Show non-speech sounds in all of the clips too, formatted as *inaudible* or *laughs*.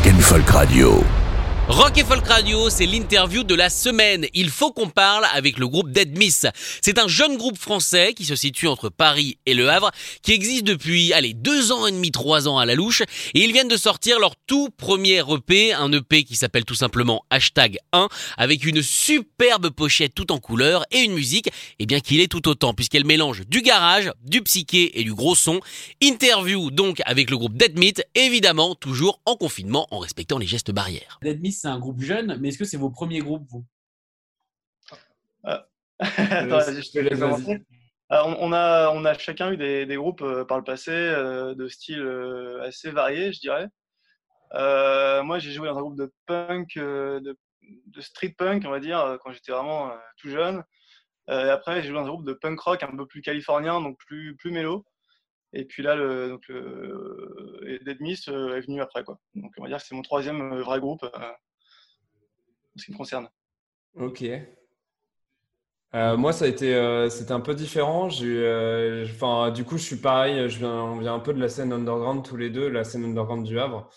Rock and Folk Radio. Rock et Folk Radio, c'est l'interview de la semaine. Il faut qu'on parle avec le groupe Dead Miss. C'est un jeune groupe français qui se situe entre Paris et Le Havre, qui existe depuis, allez, deux ans et demi, trois ans à la louche, et ils viennent de sortir leur tout premier EP, un EP qui s'appelle tout simplement Hashtag 1, avec une superbe pochette tout en couleur et une musique, et bien qu'il est tout autant, puisqu'elle mélange du garage, du psyché et du gros son. Interview donc avec le groupe Dead Meat, évidemment toujours en confinement, en respectant les gestes barrières. C'est un groupe jeune, mais est-ce que c'est vos premiers groupes, vous? *laughs* Attends, vas-y, je te laisse commencer. On, on a, on a chacun eu des, des groupes euh, par le passé euh, de style euh, assez variés, je dirais. Euh, moi, j'ai joué dans un groupe de punk, euh, de, de street punk, on va dire, quand j'étais vraiment euh, tout jeune. Euh, et après, j'ai joué dans un groupe de punk rock un peu plus californien, donc plus, plus mélo. Et puis là, le, donc le, Dead Miss est venu après. Quoi. Donc on va dire que c'est mon troisième vrai groupe euh, ce qui me concerne. Ok. Euh, moi, ça a été, euh, c'était un peu différent. Euh, enfin, du coup, je suis pareil. Je viens, on vient un peu de la scène underground tous les deux, la scène underground du Havre.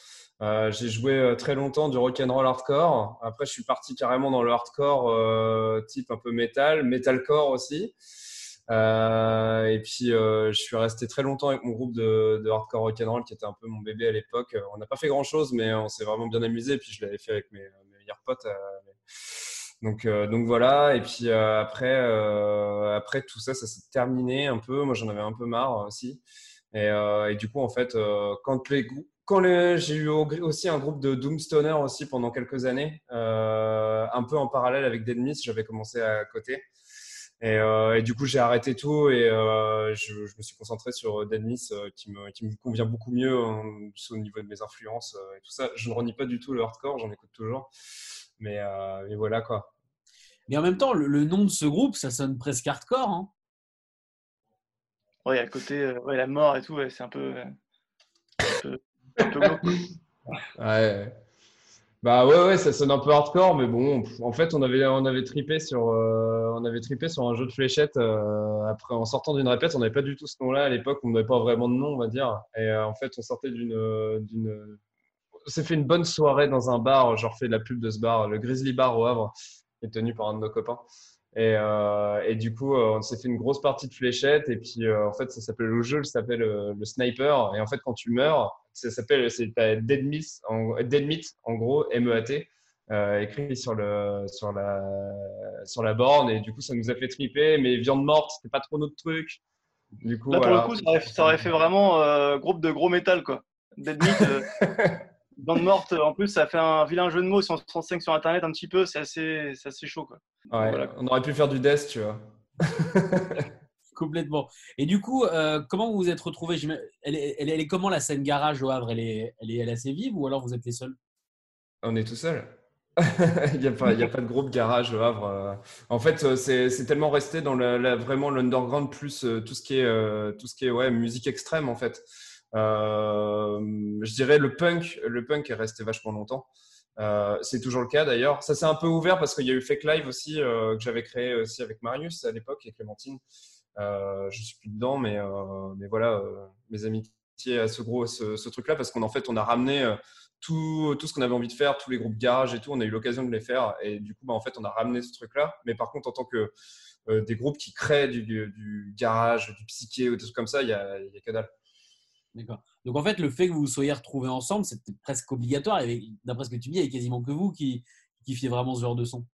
J'ai joué très longtemps du rock and roll hardcore. Après, je suis parti carrément dans le hardcore type un peu metal, metalcore aussi. Et puis, je suis resté très longtemps avec mon groupe de, de hardcore rock and roll qui était un peu mon bébé à l'époque. On n'a pas fait grand chose, mais on s'est vraiment bien amusé. Puis, je l'avais fait avec mes potes. euh, donc, euh, donc voilà. Et puis euh, après, après tout ça, ça s'est terminé un peu. Moi, j'en avais un peu marre aussi. Et, du coup, en fait, quand les j'ai eu au- aussi un groupe de Doomstoner aussi pendant quelques années, un peu en parallèle avec Dead Miss, j'avais commencé à côté. Et, euh, et du coup, j'ai arrêté tout et euh, je, je me suis concentré sur Dead Miss euh, qui me, qui me convient beaucoup mieux hein, au niveau de mes influences euh, et tout ça. Je ne renie pas du tout le hardcore, j'en écoute toujours. Mais, euh, mais voilà quoi. Mais en même temps, le, le nom de ce groupe, ça sonne presque hardcore. Hein Ouais, à côté, euh, ouais, la mort et tout, ouais, c'est un peu, euh, un peu, un peu. Ouais. Bah ouais, ouais, ça sonne un peu hardcore, mais bon, en fait, on avait, on avait tripé sur, euh, on avait sur un jeu de fléchettes. euh, après, en sortant d'une répète, on n'avait pas du tout ce nom-là à l'époque, on n'avait pas vraiment de nom, on va dire. Et euh, en fait, on sortait d'une, d'une, s'est fait une bonne soirée dans un bar. Genre, fait de la pub de ce bar, le Grizzly Bar au Havre, est tenu par un de nos copains. Et, et du coup, on s'est fait une grosse partie de fléchettes. Et puis, en fait, ça s'appelle le jeu, ça s'appelle le sniper. Et en fait, quand tu meurs, ça s'appelle, Dead Meat, en, Dead Meat, en gros, M-E-A-T, euh, écrit sur le, sur la, sur la borne. Et du coup, ça nous a fait triper. Mais viande morte, c'était pas trop notre truc. Du coup, Là, pour voilà. le coup, ça aurait, ça aurait fait vraiment euh, groupe de gros métal, quoi. Dead Meat, euh, *laughs* bande morte. En plus, ça fait un vilain jeu de mots. Si on se renseigne sur Internet un petit peu, c'est assez, c'est assez chaud, quoi. Ouais, Voilà. On aurait pu faire du death, tu vois. *laughs* Complètement. Et du coup, euh, comment vous vous êtes retrouvés? Elle est, comment la scène garage au Havre? Elle est, elle est, assez vive ou alors vous êtes les seuls? On est tout seul. *laughs* Il n'y a, pas- de groupe garage au Havre. euh. En fait, euh, c'est tellement resté dans la, vraiment l'underground plus tout ce qui est, tout ce qui est ouais, musique extrême, en fait. Je dirais le punk, le punk est resté vachement longtemps. C'est toujours le cas d'ailleurs. Ça s'est un peu ouvert parce qu'il y a eu Fake Live aussi que j'avais créé aussi avec Marius à l'époque et Clémentine. Euh, je suis plus dedans, mais, euh, mais voilà, euh, mes amitiés à ce gros, ce, truc-là, parce qu'en en fait, on a ramené euh, tout, tout ce qu'on avait envie de faire, tous les groupes garage et tout, on a eu l'occasion de les faire. Et du coup, bah, en fait, on a ramené ce truc-là. Mais par contre, en tant que des groupes qui créent du, du, garage, du psyché ou des trucs comme ça, il y a, y a que dalle. D'accord. Donc en fait, le fait que vous soyez retrouvés ensemble, c'était presque obligatoire. D'après ce que tu dis, il n'y a quasiment que vous qui, qui kiffiez vraiment ce genre de son.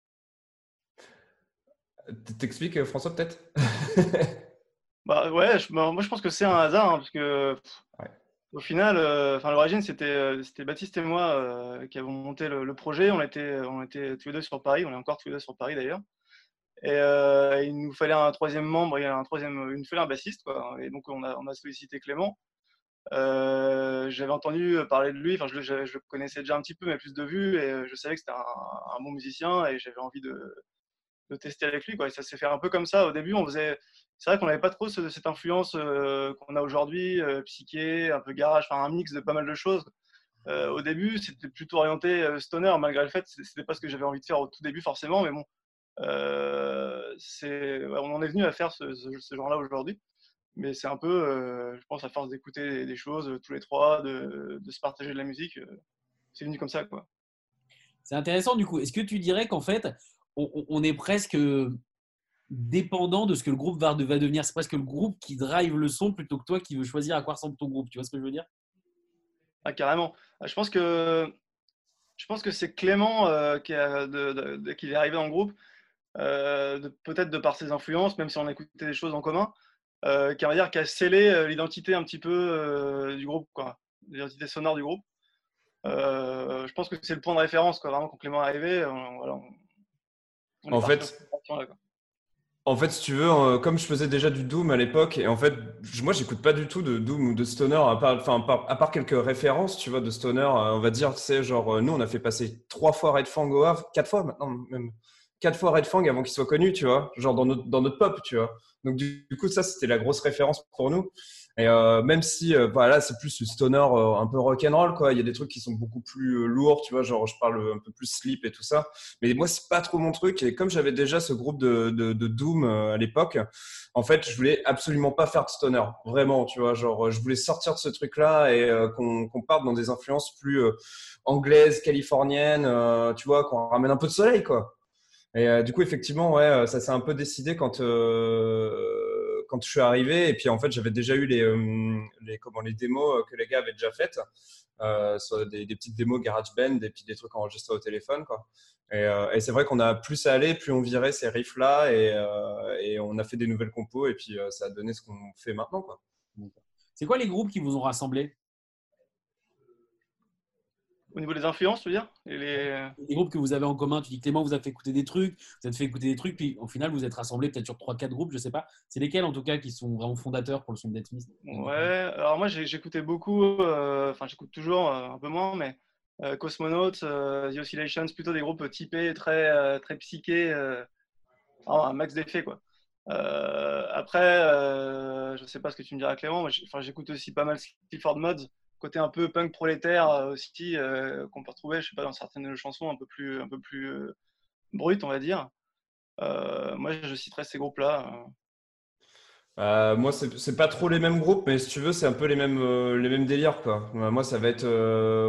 T'expliques, euh, François, peut-être? *laughs* Bah ouais, je- bah, moi je pense que c'est un hasard, hein, parce que Ouais. au final, euh, enfin l'origine c'était euh, c'était Baptiste et moi euh, qui avons monté le, le projet. On était on était tous les deux sur Paris, on est encore tous les deux sur Paris d'ailleurs. Et euh, il nous fallait un troisième membre, et un troisième, il nous fallait un bassiste. Quoi. Et donc, on a, on a sollicité Clément. J'avais entendu parler de lui, enfin, je, je, je, connaissais déjà un petit peu, mais plus de vue, et je savais que c'était un, un, bon musicien, et j'avais envie de, de, tester avec lui. Quoi. Et ça s'est fait un peu comme ça. Au début, on faisait. C'est vrai qu'on n'avait pas trop ce, cette influence euh, qu'on a aujourd'hui, euh, psyché, un peu garage, enfin un mix de pas mal de choses. Euh, au début, c'était plutôt orienté stoner, malgré le fait, c'était pas ce que j'avais envie de faire au tout début forcément, mais bon, euh, ouais, on en est venu à faire ce, ce, genre-là aujourd'hui. Mais c'est un peu, euh, je pense, à force d'écouter des, choses tous les trois, de, de, se partager de la musique, c'est venu comme ça. quoi. C'est intéressant du coup. Est-ce que tu dirais qu'en fait, on, est presque dépendant de ce que le groupe va, devenir C'est presque le groupe qui drive le son plutôt que toi qui veux choisir à quoi ressemble ton groupe. Tu vois ce que je veux dire? Ah, Carrément. Je pense que je pense que c'est Clément euh, qui, est arrivé dans le groupe, euh, peut-être de par ses influences, même si on écoutait des choses en commun, euh, qui, a scellé euh, l'identité un petit peu euh, du groupe, l'identité sonore du groupe. Euh, je pense que c'est le point de référence, quoi, vraiment, quand Clément est arrivé. On en fait, en fait, si tu veux, euh, comme je faisais déjà du Doom à l'époque, et en fait, moi, j'écoute pas du tout de Doom ou de Stoner, à part, enfin, à part quelques références, tu vois, de Stoner, euh, on va dire, tu sais, genre, nous, on a fait passer trois fois Red Fang au Havre, quatre fois maintenant, même quatre fois Red Fang avant qu'il soit connu, tu vois, genre dans notre, dans notre pop, tu vois. Donc, du, coup, ça, c'était la grosse référence pour nous. Et euh, même si, euh, voilà, c'est plus le stoner euh, un peu rock'n'roll, quoi. Il y a des trucs qui sont beaucoup plus euh, lourds, tu vois, genre je parle un peu plus sleep et tout ça. Mais moi, c'est pas trop mon truc. Et comme j'avais déjà ce groupe de, de, de Doom à l'époque, en fait, je voulais absolument pas faire de stoner, vraiment, tu vois. Genre, je voulais sortir de ce truc-là et qu'on qu parte dans des influences plus anglaises, californiennes, tu vois, qu'on ramène un peu de soleil, quoi. Et du coup, effectivement, ouais, ça s'est un peu décidé quand quand je suis arrivé, et puis en fait, j'avais déjà eu les, euh, comment, les démos que les gars avaient déjà faites, euh, soit des, petites démos GarageBand, et puis des trucs enregistrés au téléphone. Quoi. Et, euh, c'est vrai qu'on a plus à aller, plus on virait ces riffs-là, et, euh, on a fait des nouvelles compos, et puis euh, ça a donné ce qu'on fait maintenant. Quoi. C'est quoi les groupes qui vous ont rassemblés? Au niveau des influences, tu veux dire Et les... les... groupes que vous avez en commun, tu dis Clément vous a fait écouter des trucs, vous avez fait écouter des trucs, puis au final vous êtes rassemblés peut-être sur 3-4 groupes, je sais pas. C'est lesquels en tout cas qui sont vraiment fondateurs pour le son Smith Ouais, alors moi j'écoutais beaucoup, euh, enfin j'écoute toujours euh, un peu moins, mais euh, Cosmonauts, The Oscillations, plutôt des groupes typés, très, très psychés, un max d'effet quoi. après, je sais pas ce que tu me diras Clément, j'écoute aussi pas mal Clifford Mods côté un peu punk prolétaire euh, aussi euh, qu'on peut retrouver, je sais pas, dans certaines chansons un peu plus, un euh, brutes, on va dire. moi, je citerai ces groupes-là. Euh, moi, c'est pas trop les mêmes groupes, mais si tu veux, c'est un peu les mêmes, euh, les mêmes délires, quoi. Euh, moi, ça va être,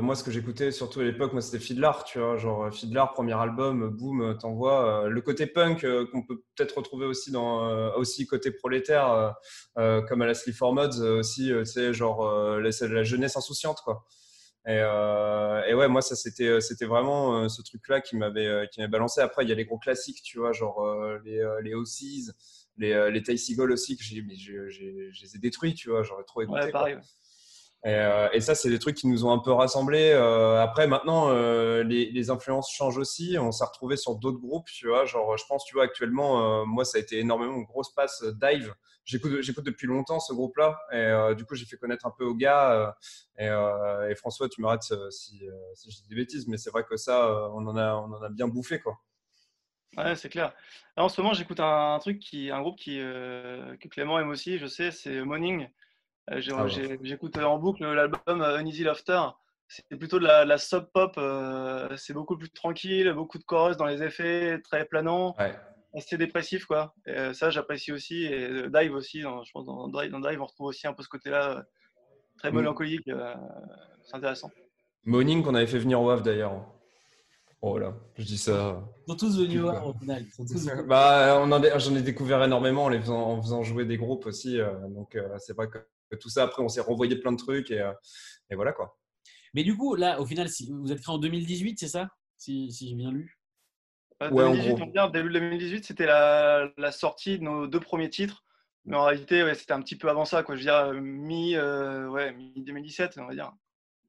moi, ce que j'écoutais surtout à l'époque, moi, c'était Fiddler, tu vois, genre Fiddler, premier album, boom, t'envoies. le côté punk qu'on peut peut-être retrouver aussi dans, aussi côté prolétaire, comme à la Sleep for Mods, aussi, tu sais, genre la, la, jeunesse insouciante, quoi. Et, et ouais, moi, ça, c'était, c'était vraiment ce truc-là qui m'avait, qui m'avait balancé. Après, il y a les gros classiques, tu vois, genre les, les OCs les, euh, les Ty aussi, que j'ai, mais je, les ai détruits, tu vois, j'aurais trop écouté. Ouais, pareil. Et, euh, et, ça, c'est des trucs qui nous ont un peu rassemblés. Euh, après, maintenant, euh, les, les, influences changent aussi. On s'est retrouvé sur d'autres groupes, tu vois. Genre, je pense, tu vois, actuellement, euh, moi, ça a été énormément une grosse passe Dive. J'écoute, j'écoute depuis longtemps ce groupe-là. Et euh, du coup, j'ai fait connaître un peu aux gars. Et, et, François, tu me rates si, si je dis des bêtises, mais c'est vrai que ça, on en a, on en a bien bouffé, quoi. Ouais, c'est clair. Là, en ce moment, j'écoute un, un, truc qui, un groupe qui, euh, que Clément aime aussi, je sais, c'est Morning. Euh, ah j'écoute en boucle l'album Uneasy Laughter. C'est plutôt de la, la sub pop. Euh, c'est beaucoup plus tranquille, beaucoup de chorus dans les effets, très planant, ouais. Assez dépressif, quoi. Et ça, j'apprécie aussi. Et Dive aussi, dans, je pense dans Dive, dans Dive, on retrouve aussi un peu ce côté-là, très mélancolique. c'est intéressant. Morning qu'on avait fait venir au Havre d'ailleurs. Oh là, je dis ça. Ils sont tous venus voir au final. *laughs* Bah, j'en ai découvert énormément en les faisant, en faisant jouer des groupes aussi. Euh, donc euh, c'est vrai que tout ça, après, on s'est renvoyé plein de trucs et, euh, et, voilà quoi. Mais du coup, là, au final, si, vous êtes créé en 2018, c'est ça? Si, si j'ai bien lu ouais, 2018, on dire, début 2018, c'était la, la, sortie de nos deux premiers titres. Mais en réalité, ouais, c'était un petit peu avant ça, quoi. Je veux dire, mi, euh, ouais, mi 2017, on va dire.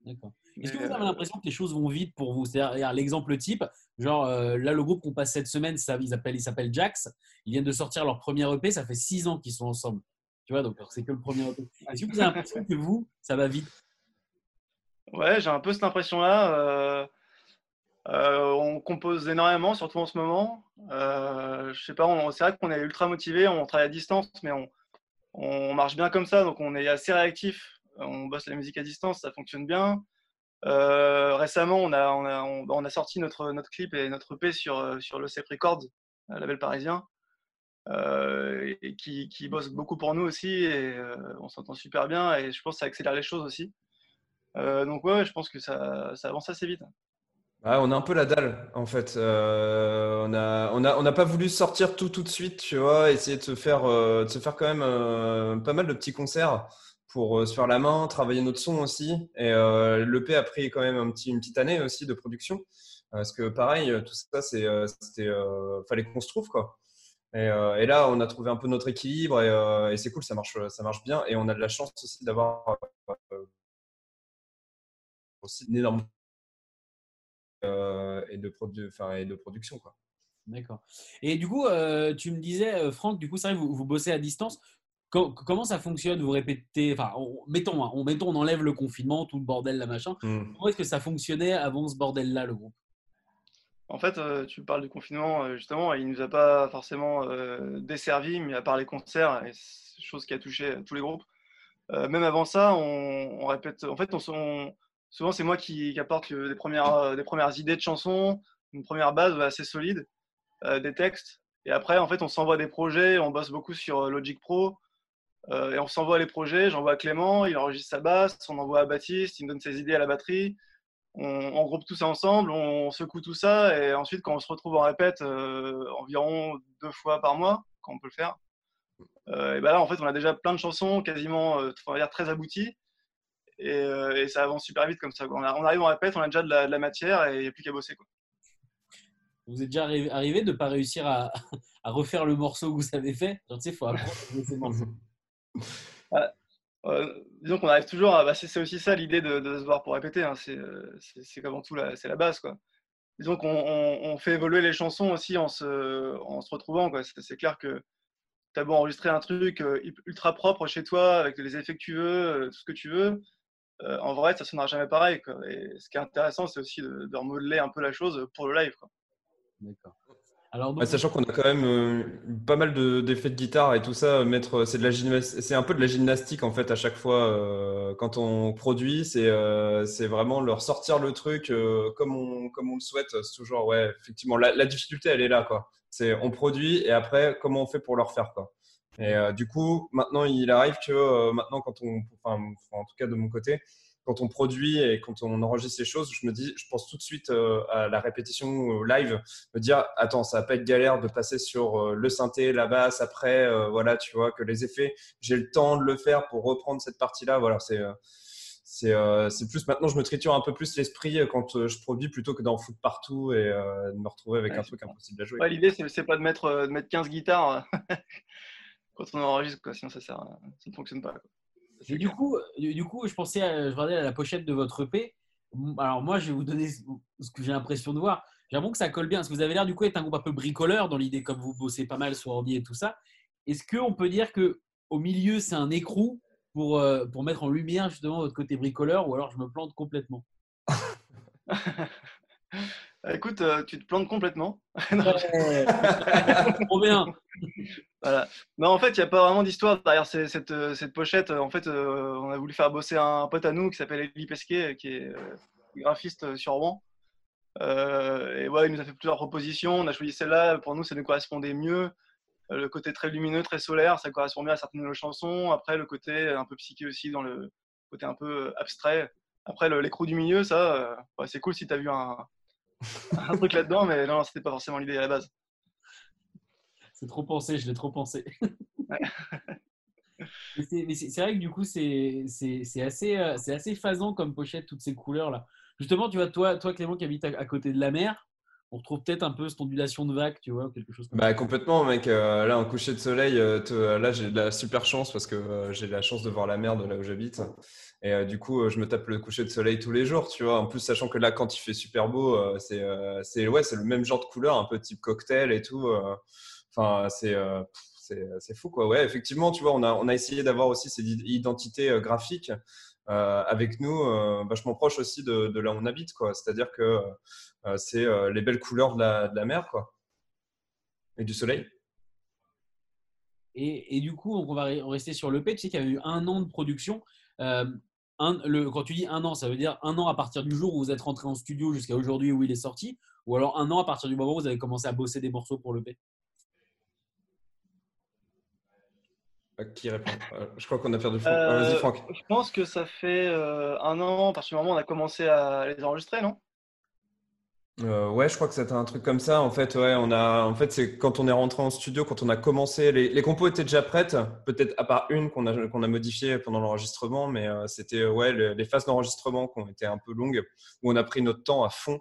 D'accord. Est-ce que vous avez l'impression que les choses vont vite pour vous? C'est-à-dire l'exemple type, genre là le groupe qu'on passe cette semaine, ça, il s'appelle Jax. Ils viennent de sortir leur premier EP, ça fait six ans qu'ils sont ensemble. Tu vois, donc c'est que le premier EP. Est-ce que vous avez l'impression que vous, ça va vite? Ouais, j'ai un peu cette impression-là. Euh, euh, on compose énormément, surtout en ce moment. Euh, je sais pas, c'est vrai qu'on est ultra motivé, on travaille à distance, mais on, marche bien comme ça, donc on est assez réactif. On bosse la musique à distance, ça fonctionne bien. récemment, on a, on, a, sorti notre, clip et notre EP sur, le CEP Records, label parisien, qui, bosse beaucoup pour nous aussi, et on s'entend super bien, et je pense que ça accélère les choses aussi. Euh, donc ouais, je pense que ça, avance assez vite. On a un peu la dalle en fait. Euh, on n'a on a, on pas voulu sortir tout tout de suite, tu vois, essayer de se faire, euh, de se faire quand même pas mal de petits concerts pour se faire la main, travailler notre son aussi. Et l'EP a pris quand même un petit, une petite année aussi de production. Parce que pareil, tout ça, c'était, fallait qu'on se trouve quoi. Et, là, on a trouvé un peu notre équilibre et, c'est cool, ça marche, ça marche bien. Et on a de la chance aussi d'avoir aussi une énorme euh, et, de et de production. Quoi. D'accord. Et du coup, euh, tu me disais, euh, Franck, du coup, c'est vrai, vous, vous bossez à distance. comment ça fonctionne? Vous répétez, enfin, on, mettons, hein, on, mettons, on enlève le confinement, tout le bordel, la machin. Mmh. Comment est-ce que ça fonctionnait avant ce bordel-là, le groupe? En fait, tu parles du confinement, justement, il ne nous a pas forcément desservi, mais à part les concerts, et chose qui a touché tous les groupes. même avant ça, on, répète, en fait, on, souvent c'est moi qui, apporte des, premières, euh, des premières idées de chansons, une première base assez solide, euh, des textes. Et après, en fait, on s'envoie des projets, on bosse beaucoup sur euh, Logic Pro. et on s'envoie les projets, j'envoie à Clément, il enregistre sa basse, on envoie à Baptiste, il me donne ses idées à la batterie. On, groupe tout ça ensemble, on secoue tout ça, et ensuite, quand on se retrouve en répète environ deux fois par mois, quand on peut le faire, et ben là, en fait, on a déjà plein de chansons, quasiment, on très abouties. Euh, et, ça avance super vite comme ça. On, arrive, on répète, on a déjà de la, matière et il n'y a plus qu'à bosser. Quoi. Vous êtes déjà arrivé de ne pas réussir *laughs* à, refaire le morceau que vous avez fait? Genre, tu sais, il faut apprendre ces morceaux. *laughs* Euh, disons qu'on arrive toujours à. Bah, c'est aussi ça l'idée de, se voir pour répéter. Hein. Euh, c'est qu'avant tout, c'est la base. Quoi. Disons qu'on on, fait évoluer les chansons aussi en se, en se retrouvant. C'est clair que tu as beau enregistrer un truc ultra propre chez toi, avec les effets que tu veux, tout ce que tu veux. Euh, en vrai, ça ne sonnera jamais pareil. Et ce qui est intéressant, c'est aussi de, remodeler un peu la chose pour le live. D'accord. Alors, sachant qu'on a quand même euh, pas mal d'effets de, guitare et tout ça, mettre c'est de la c'est un peu de la gymnastique en fait à chaque fois euh, quand on produit, c'est c'est vraiment leur sortir le truc comme on comme on le souhaite. C'est toujours ouais, effectivement la, difficulté elle est là quoi. C'est on produit et après comment on fait pour leur faire quoi. Et euh, du coup, maintenant, il arrive que euh, maintenant, quand on, enfin, en tout cas de mon côté, quand on produit et quand on enregistre ces choses, je me dis, je pense tout de suite euh, à la répétition live, me dire, attends, ça va pas être galère de passer sur le synthé, la basse, après, voilà, tu vois, que les effets, j'ai le temps de le faire pour reprendre cette partie-là. Voilà, c'est c'est plus maintenant, je me triture un peu plus l'esprit quand je produis plutôt que d'en foutre partout et de me retrouver avec un truc impossible à jouer. Ouais, L'idée, c'est pas de mettre, de mettre 15 guitares *laughs* quand on enregistre, quoi. sinon ça, ça ne fonctionne pas. du, coup, du coup, je pensais à, je regardais à la pochette de votre EP. Alors moi, je vais vous donner ce que j'ai l'impression de voir. J'ai l'impression que ça colle bien, parce que vous avez l'air du coup d'être un groupe un peu bricoleur dans l'idée, comme vous bossez pas mal sur ordi et tout ça. Est-ce qu'on peut dire que au milieu, c'est un écrou pour, euh, pour mettre en lumière justement votre côté bricoleur, ou alors je me plante complètement? *laughs* Écoute, euh, tu te plantes complètement. *laughs* Trop bien. Voilà. Non, en fait, il n'y a pas vraiment d'histoire derrière cette, euh, cette, pochette. En fait, euh, on a voulu faire bosser un pote à nous qui s'appelle Elie Pesquet, qui est graphiste sur Rouen. et ouais, il nous a fait plusieurs propositions. On a choisi celle-là. Pour nous, ça nous correspondait mieux. Le côté très lumineux, très solaire, ça correspond bien à certaines de nos chansons. Après, le côté un peu psyché aussi, dans le côté un peu abstrait. Après, l'écrou du milieu, ça, c'est cool si tu as vu un, *laughs* un truc là-dedans, mais non, c'était pas forcément l'idée à la base. C'est trop pensé, je l'ai trop pensé. *laughs* mais c'est vrai que du coup, c'est assez, euh, assez phasant comme pochette, toutes ces couleurs-là. Justement, tu vois, toi, toi, Clément, qui habite à, côté de la mer, on retrouve peut-être un peu cette ondulation de vague, tu vois, quelque chose comme bah, Complètement, mec. Euh, là, en coucher de soleil, euh, là, j'ai de la super chance parce que euh, j'ai la chance de voir la mer de là où j'habite. Et du coup, je me tape le coucher de soleil tous les jours, tu vois. En plus, sachant que là, quand il fait super beau, c'est c'est ouais, le même genre de couleur, un peu type cocktail et tout. Enfin, c'est c'est fou, quoi. Ouais, effectivement, tu vois, on a, on a essayé d'avoir aussi cette identité graphique euh, avec nous, euh, vachement proche aussi de, là où on habite. C'est-à-dire que euh, c'est les belles couleurs de la, mer quoi. et du soleil. Et, du coup, on va rester sur l'EP. Tu sais qu'il y a eu un an de production. Le, quand tu dis un an, ça veut dire un an à partir du jour où vous êtes rentré en studio jusqu'à aujourd'hui où il est sorti, ou alors un an à partir du moment où vous avez commencé à bosser des morceaux pour l'EP Qui répond? Euh, Je crois qu'on a perdu Franck. Ah, vas-y, Franck. Je pense que ça fait euh, un an, à partir du moment où on a commencé à les enregistrer, non? Euh, ouais, je crois que c'était un truc comme ça. En fait, ouais, on a, en fait, c'est quand on est rentré en studio, quand on a commencé, les, les compos étaient déjà prêtes, peut-être à part une qu'on a, qu'on a modifiée pendant l'enregistrement, mais c'était ouais, les, phases d'enregistrement qui ont été un peu longues, où on a pris notre temps à fond.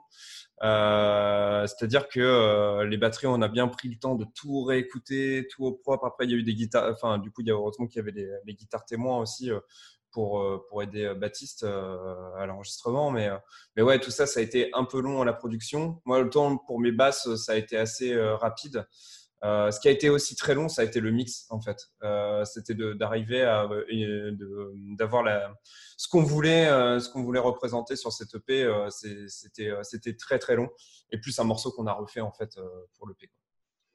Euh, c'est-à-dire que euh, les batteries, on a bien pris le temps de tout réécouter, tout au propre. Après, il y a eu des guitares. Enfin, du coup, il y a heureusement qu'il y avait les, guitares témoins aussi euh, pour, pour aider Baptiste à l'enregistrement. Mais, mais ouais, tout ça, ça a été un peu long à la production. Moi, le temps pour mes basses, ça a été assez rapide. Euh, ce qui a été aussi très long, ça a été le mix en fait. Euh, C'était d'arriver à d'avoir ce qu'on voulait, euh, voulait représenter sur cette EP. Euh, C'était c'était très très long et plus un morceau qu'on a refait en fait pour l'EP.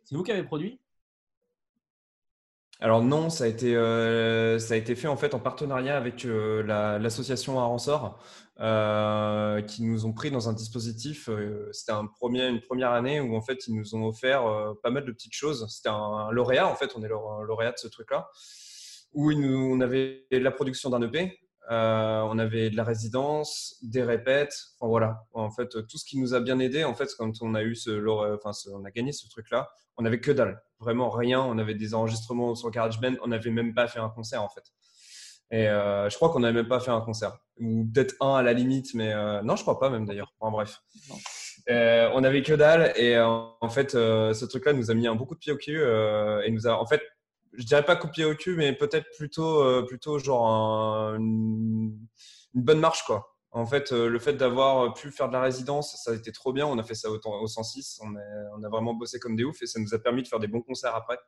C'est vous qui avez produit? Alors non, ça a été euh, ça a été fait en fait en partenariat avec euh, l'association Aransor euh, qui nous ont pris dans un dispositif. C'était un une première année où en fait ils nous ont offert pas mal de petites choses. C'était un, lauréat en fait, on est lauréat de ce truc-là où nous, on avait la production d'un EP, on avait de la résidence, des répètes, enfin voilà. En fait, tout ce qui nous a bien aidé, en fait, quand on a eu ce, enfin, on a gagné ce truc-là, on avait que dalle, vraiment rien. On avait des enregistrements sur GarageBand, on n'avait même pas fait un concert en fait. Et euh, je crois qu'on n'avait même pas fait un concert, ou peut-être un à la limite, mais euh, non, je crois pas même d'ailleurs. En bref, euh, on avait que dalle et en fait, ce truc-là nous a mis un beaucoup de pied au cul et nous a, en fait, je dirais pas copié au cul, mais peut-être plutôt, plutôt genre une, bonne marche quoi. En fait, euh, le fait d'avoir pu faire de la résidence, ça a été trop bien. On a fait ça au, au 106. On, a vraiment bossé comme des oufs et ça nous a permis de faire des bons concerts après.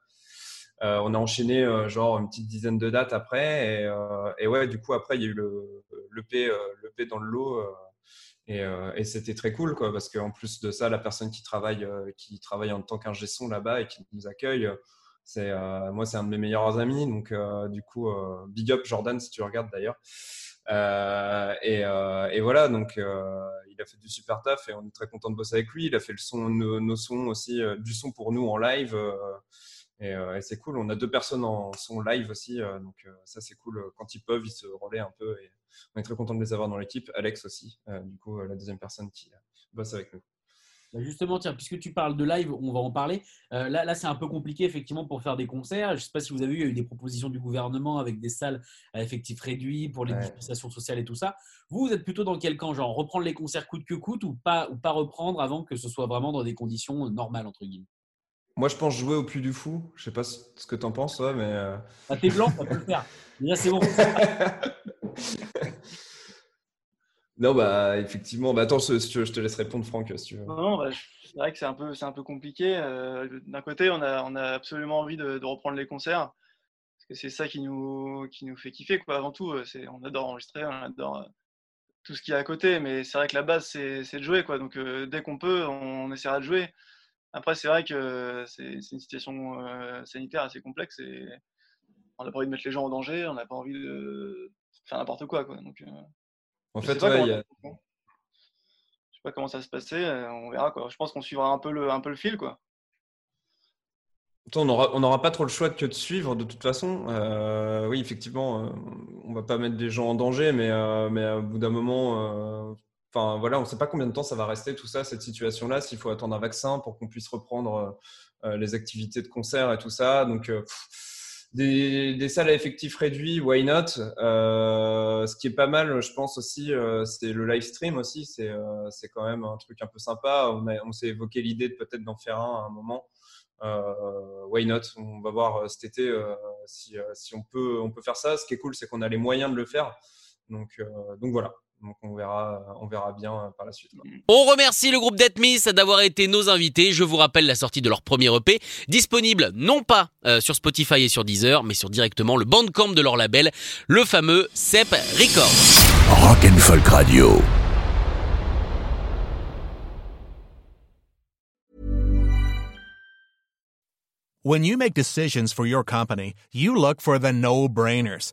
Euh, on a enchaîné euh, genre une petite dizaine de dates après. Et, et, ouais, du coup, après, il y a eu le, le, P, le dans le lot. et, et c'était très cool quoi, parce qu'en plus de ça, la personne qui travaille, qui travaille en tant qu'ingé son là-bas et qui nous accueille, c'est moi, c'est un de mes meilleurs amis. Donc, du coup, big up Jordan si tu regardes d'ailleurs. Euh, euh, et, voilà, donc euh, il a fait du super taf et on est très content de bosser avec lui. Il a fait le son, nos, sons aussi, du son pour nous en live. Et, c'est cool. On a deux personnes en son live aussi, donc ça c'est cool. Quand ils peuvent, ils se relaient un peu. Et on est très content de les avoir dans l'équipe. Alex aussi, du coup, la deuxième personne qui bosse avec nous. Bah, justement, tiens, puisque tu parles de live, on va en parler. Euh, là, là c'est un peu compliqué effectivement pour faire des concerts. Je ne sais pas si vous avez vu, il y a eu des propositions du gouvernement avec des salles à effectif réduit pour les dispensations sociales et tout ça. Vous, vous êtes plutôt dans quel camp? Genre reprendre les concerts coûte que coûte ou pas, ou pas reprendre avant que ce soit vraiment dans des conditions normales, entre guillemets? Moi, je pense jouer au plus du Fou. Je sais pas ce que tu en penses, mais. Euh... Ah, t'es blanc, ça peut le faire. *laughs* Déjà, c'est bon. *laughs* Non, bah, effectivement. Bah, attends, je, te laisse répondre, Franck, si tu veux. Non, bah, c'est vrai que c'est un peu, un peu compliqué. Euh, d'un côté, on a, on a absolument envie de, reprendre les concerts parce que c'est ça qui nous, qui nous fait kiffer. Quoi. Avant tout, euh, c'est, on adore enregistrer, on adore euh, tout ce qui est à côté, mais c'est vrai que la base, c'est, de jouer. Quoi. Donc, dès qu'on peut, on, essaiera de jouer. Après, c'est vrai que c'est, une situation sanitaire assez complexe et on n'a pas envie de mettre les gens en danger, on n'a pas envie de faire n'importe quoi. quoi. Donc, en fait, ouais, je sais pas comment ça se passait, euh, on verra quoi. Je pense qu'on suivra un peu le, un peu le fil quoi. On n'aura on pas trop le choix que de suivre de toute façon. Euh, oui, effectivement, euh, on va pas mettre des gens en danger, mais, mais au bout d'un moment, enfin voilà, on ne sait pas combien de temps ça va rester tout ça, cette situation-là, s'il faut attendre un vaccin pour qu'on puisse reprendre les activités de concert et tout ça. Donc, des, salles à effectifs réduits, why not? Ce qui est pas mal, je pense aussi, c'est le live stream aussi. C'est c'est quand même un truc un peu sympa. On, on s'est évoqué l'idée de peut-être d'en faire un à un moment. why not? On va voir cet été si, si on, peut, on peut faire ça. Ce qui est cool, c'est qu'on a les moyens de le faire. Donc, donc voilà. Donc on verra, on verra bien euh, par la suite. On remercie le groupe Deathmiss d'avoir été nos invités. Je vous rappelle la sortie de leur premier EP, disponible non pas euh, sur Spotify et sur Deezer, mais sur directement le bandcamp de leur label, le fameux Sep Records. Rock and Folk Radio. When you make decisions for your company, you look for the no-brainers.